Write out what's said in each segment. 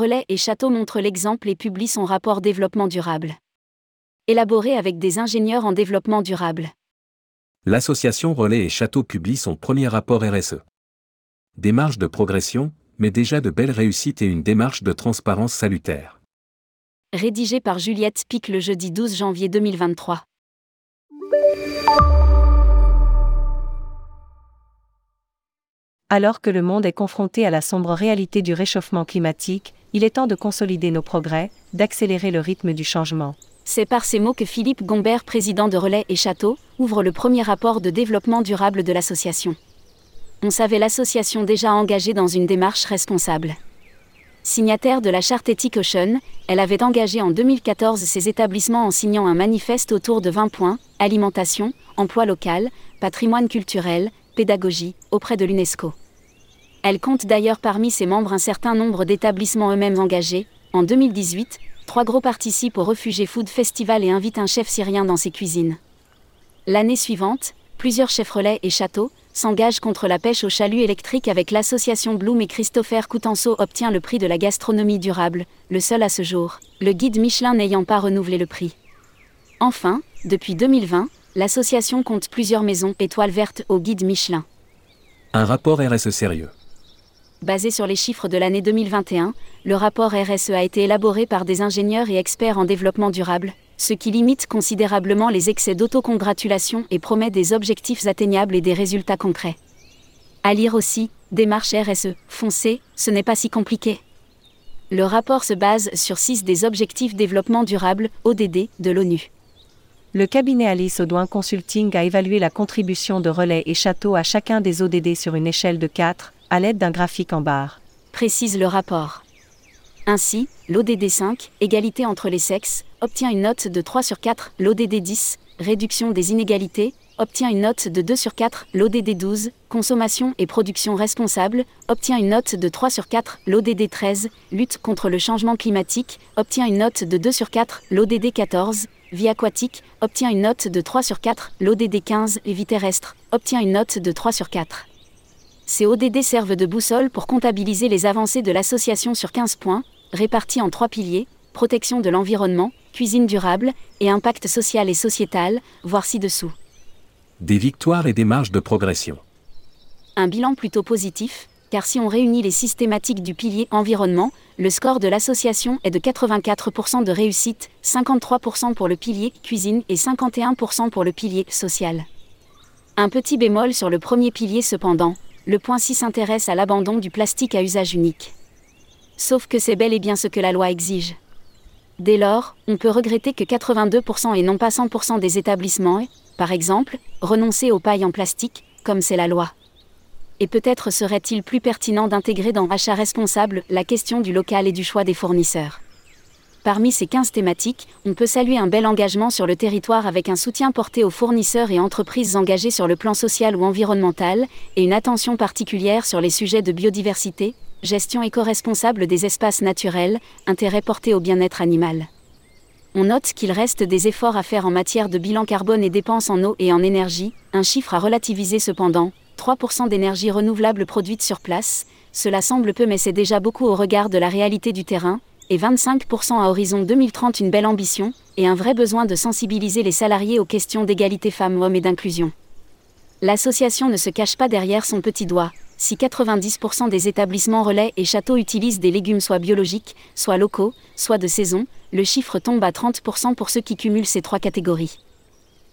Relais et Château montre l'exemple et publie son rapport développement durable. Élaboré avec des ingénieurs en développement durable. L'association Relais et Château publie son premier rapport RSE. Démarche de progression, mais déjà de belles réussites et une démarche de transparence salutaire. Rédigé par Juliette Pic le jeudi 12 janvier 2023. Alors que le monde est confronté à la sombre réalité du réchauffement climatique, il est temps de consolider nos progrès, d'accélérer le rythme du changement. C'est par ces mots que Philippe Gombert, président de Relais et Château, ouvre le premier rapport de développement durable de l'association. On savait l'association déjà engagée dans une démarche responsable. Signataire de la charte éthique Ocean, elle avait engagé en 2014 ses établissements en signant un manifeste autour de 20 points alimentation, emploi local, patrimoine culturel, pédagogie, auprès de l'UNESCO. Elle compte d'ailleurs parmi ses membres un certain nombre d'établissements eux-mêmes engagés. En 2018, trois gros participent au Refugé Food Festival et invitent un chef syrien dans ses cuisines. L'année suivante, plusieurs chefs relais et châteaux s'engagent contre la pêche au chalut électrique avec l'association Bloom et Christopher Coutenceau obtient le prix de la gastronomie durable, le seul à ce jour, le guide Michelin n'ayant pas renouvelé le prix. Enfin, depuis 2020, l'association compte plusieurs maisons étoiles vertes au guide Michelin. Un rapport RSE sérieux. Basé sur les chiffres de l'année 2021, le rapport RSE a été élaboré par des ingénieurs et experts en développement durable, ce qui limite considérablement les excès d'autocongratulation et promet des objectifs atteignables et des résultats concrets. À lire aussi, démarche RSE, foncez, ce n'est pas si compliqué. Le rapport se base sur six des objectifs développement durable, ODD, de l'ONU. Le cabinet Alice Audouin Consulting a évalué la contribution de Relais et Château à chacun des ODD sur une échelle de 4, à l'aide d'un graphique en barre. Précise le rapport. Ainsi, l'ODD 5, égalité entre les sexes, obtient une note de 3 sur 4, l'ODD 10, réduction des inégalités, obtient une note de 2 sur 4, l'ODD 12, consommation et production responsable, obtient une note de 3 sur 4, l'ODD 13, lutte contre le changement climatique, obtient une note de 2 sur 4, l'ODD 14, vie aquatique, obtient une note de 3 sur 4, l'ODD 15 et vie terrestre, obtient une note de 3 sur 4. Ces ODD servent de boussole pour comptabiliser les avancées de l'association sur 15 points, répartis en trois piliers, protection de l'environnement, cuisine durable et impact social et sociétal, voire ci-dessous. Des victoires et des marges de progression. Un bilan plutôt positif, car si on réunit les systématiques du pilier environnement, le score de l'association est de 84% de réussite, 53% pour le pilier cuisine et 51% pour le pilier social. Un petit bémol sur le premier pilier cependant, le point 6 s'intéresse à l'abandon du plastique à usage unique. Sauf que c'est bel et bien ce que la loi exige. Dès lors, on peut regretter que 82% et non pas 100% des établissements aient, par exemple, renoncé aux pailles en plastique, comme c'est la loi et peut-être serait-il plus pertinent d'intégrer dans Achat responsable la question du local et du choix des fournisseurs. Parmi ces 15 thématiques, on peut saluer un bel engagement sur le territoire avec un soutien porté aux fournisseurs et entreprises engagées sur le plan social ou environnemental, et une attention particulière sur les sujets de biodiversité, gestion éco-responsable des espaces naturels, intérêt porté au bien-être animal. On note qu'il reste des efforts à faire en matière de bilan carbone et dépenses en eau et en énergie, un chiffre à relativiser cependant, 3% d'énergie renouvelable produite sur place, cela semble peu mais c'est déjà beaucoup au regard de la réalité du terrain, et 25% à horizon 2030 une belle ambition, et un vrai besoin de sensibiliser les salariés aux questions d'égalité femmes-hommes et d'inclusion. L'association ne se cache pas derrière son petit doigt. Si 90% des établissements relais et châteaux utilisent des légumes soit biologiques, soit locaux, soit de saison, le chiffre tombe à 30% pour ceux qui cumulent ces trois catégories.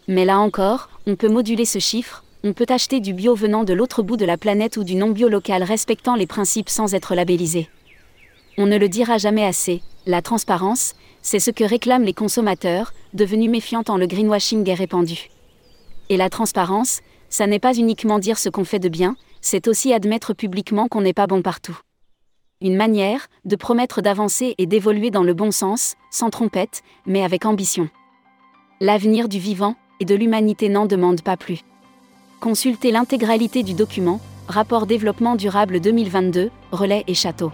Mais là encore, on peut moduler ce chiffre, on peut acheter du bio venant de l'autre bout de la planète ou du non bio local respectant les principes sans être labellisé. On ne le dira jamais assez, la transparence, c'est ce que réclament les consommateurs, devenus méfiants tant le greenwashing est répandu. Et la transparence, ça n'est pas uniquement dire ce qu'on fait de bien, c'est aussi admettre publiquement qu'on n'est pas bon partout. Une manière de promettre d'avancer et d'évoluer dans le bon sens, sans trompette, mais avec ambition. L'avenir du vivant et de l'humanité n'en demande pas plus. Consultez l'intégralité du document, Rapport développement durable 2022, Relais et Château.